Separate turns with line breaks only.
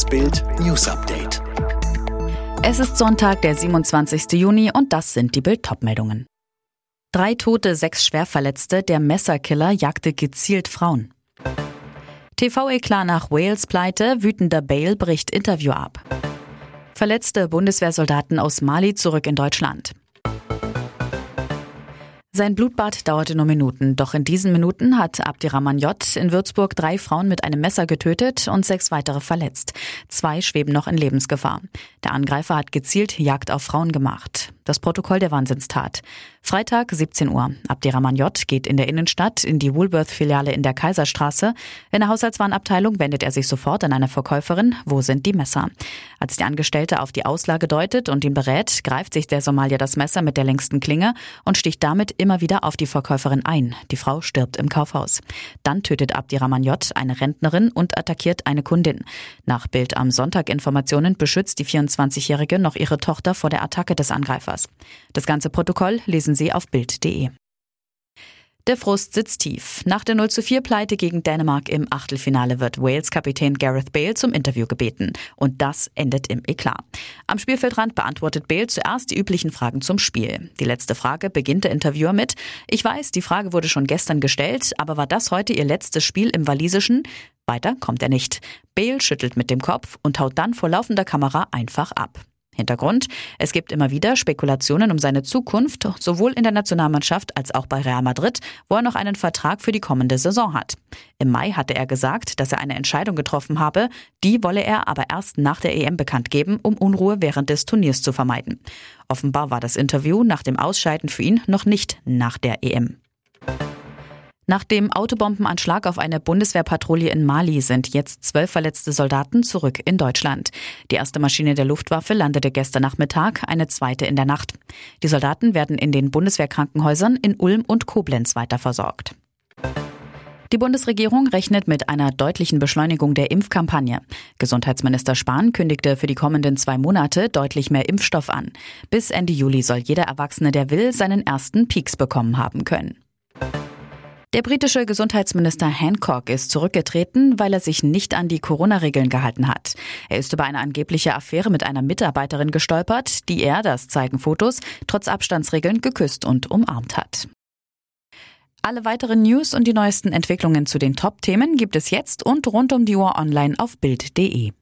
Das Bild News Update.
Es ist Sonntag, der 27. Juni und das sind die Bild meldungen Drei Tote, sechs Schwerverletzte, der Messerkiller jagte gezielt Frauen. TV-Eklat nach Wales Pleite, wütender Bale bricht Interview ab. Verletzte Bundeswehrsoldaten aus Mali zurück in Deutschland. Sein Blutbad dauerte nur Minuten, doch in diesen Minuten hat Abdirahman J. in Würzburg drei Frauen mit einem Messer getötet und sechs weitere verletzt. Zwei schweben noch in Lebensgefahr. Der Angreifer hat gezielt Jagd auf Frauen gemacht. Das Protokoll der Wahnsinnstat. Freitag 17 Uhr. Abdirahman J. geht in der Innenstadt in die Woolworth-Filiale in der Kaiserstraße. In der Haushaltswarenabteilung wendet er sich sofort an eine Verkäuferin. Wo sind die Messer? Als die Angestellte auf die Auslage deutet und ihn berät, greift sich der Somalier das Messer mit der längsten Klinge und sticht damit immer wieder auf die Verkäuferin ein. Die Frau stirbt im Kaufhaus. Dann tötet Abdirahman J. eine Rentnerin und attackiert eine Kundin. Nach Bild am Sonntag Informationen beschützt die 24-Jährige noch ihre Tochter vor der Attacke des Angreifers. Das ganze Protokoll lesen Sie auf Bild.de. Der Frust sitzt tief. Nach der 0 zu 4 Pleite gegen Dänemark im Achtelfinale wird Wales-Kapitän Gareth Bale zum Interview gebeten. Und das endet im Eklat. Am Spielfeldrand beantwortet Bale zuerst die üblichen Fragen zum Spiel. Die letzte Frage beginnt der Interviewer mit, ich weiß, die Frage wurde schon gestern gestellt, aber war das heute Ihr letztes Spiel im Walisischen? Weiter kommt er nicht. Bale schüttelt mit dem Kopf und haut dann vor laufender Kamera einfach ab. Hintergrund, es gibt immer wieder Spekulationen um seine Zukunft, sowohl in der Nationalmannschaft als auch bei Real Madrid, wo er noch einen Vertrag für die kommende Saison hat. Im Mai hatte er gesagt, dass er eine Entscheidung getroffen habe, die wolle er aber erst nach der EM bekannt geben, um Unruhe während des Turniers zu vermeiden. Offenbar war das Interview nach dem Ausscheiden für ihn noch nicht nach der EM. Nach dem Autobombenanschlag auf eine Bundeswehrpatrouille in Mali sind jetzt zwölf verletzte Soldaten zurück in Deutschland. Die erste Maschine der Luftwaffe landete gestern Nachmittag, eine zweite in der Nacht. Die Soldaten werden in den Bundeswehrkrankenhäusern in Ulm und Koblenz weiter versorgt. Die Bundesregierung rechnet mit einer deutlichen Beschleunigung der Impfkampagne. Gesundheitsminister Spahn kündigte für die kommenden zwei Monate deutlich mehr Impfstoff an. Bis Ende Juli soll jeder Erwachsene, der will, seinen ersten Peaks bekommen haben können. Der britische Gesundheitsminister Hancock ist zurückgetreten, weil er sich nicht an die Corona-Regeln gehalten hat. Er ist über eine angebliche Affäre mit einer Mitarbeiterin gestolpert, die er, das zeigen Fotos, trotz Abstandsregeln geküsst und umarmt hat. Alle weiteren News und die neuesten Entwicklungen zu den Top-Themen gibt es jetzt und rund um die Uhr online auf Bild.de.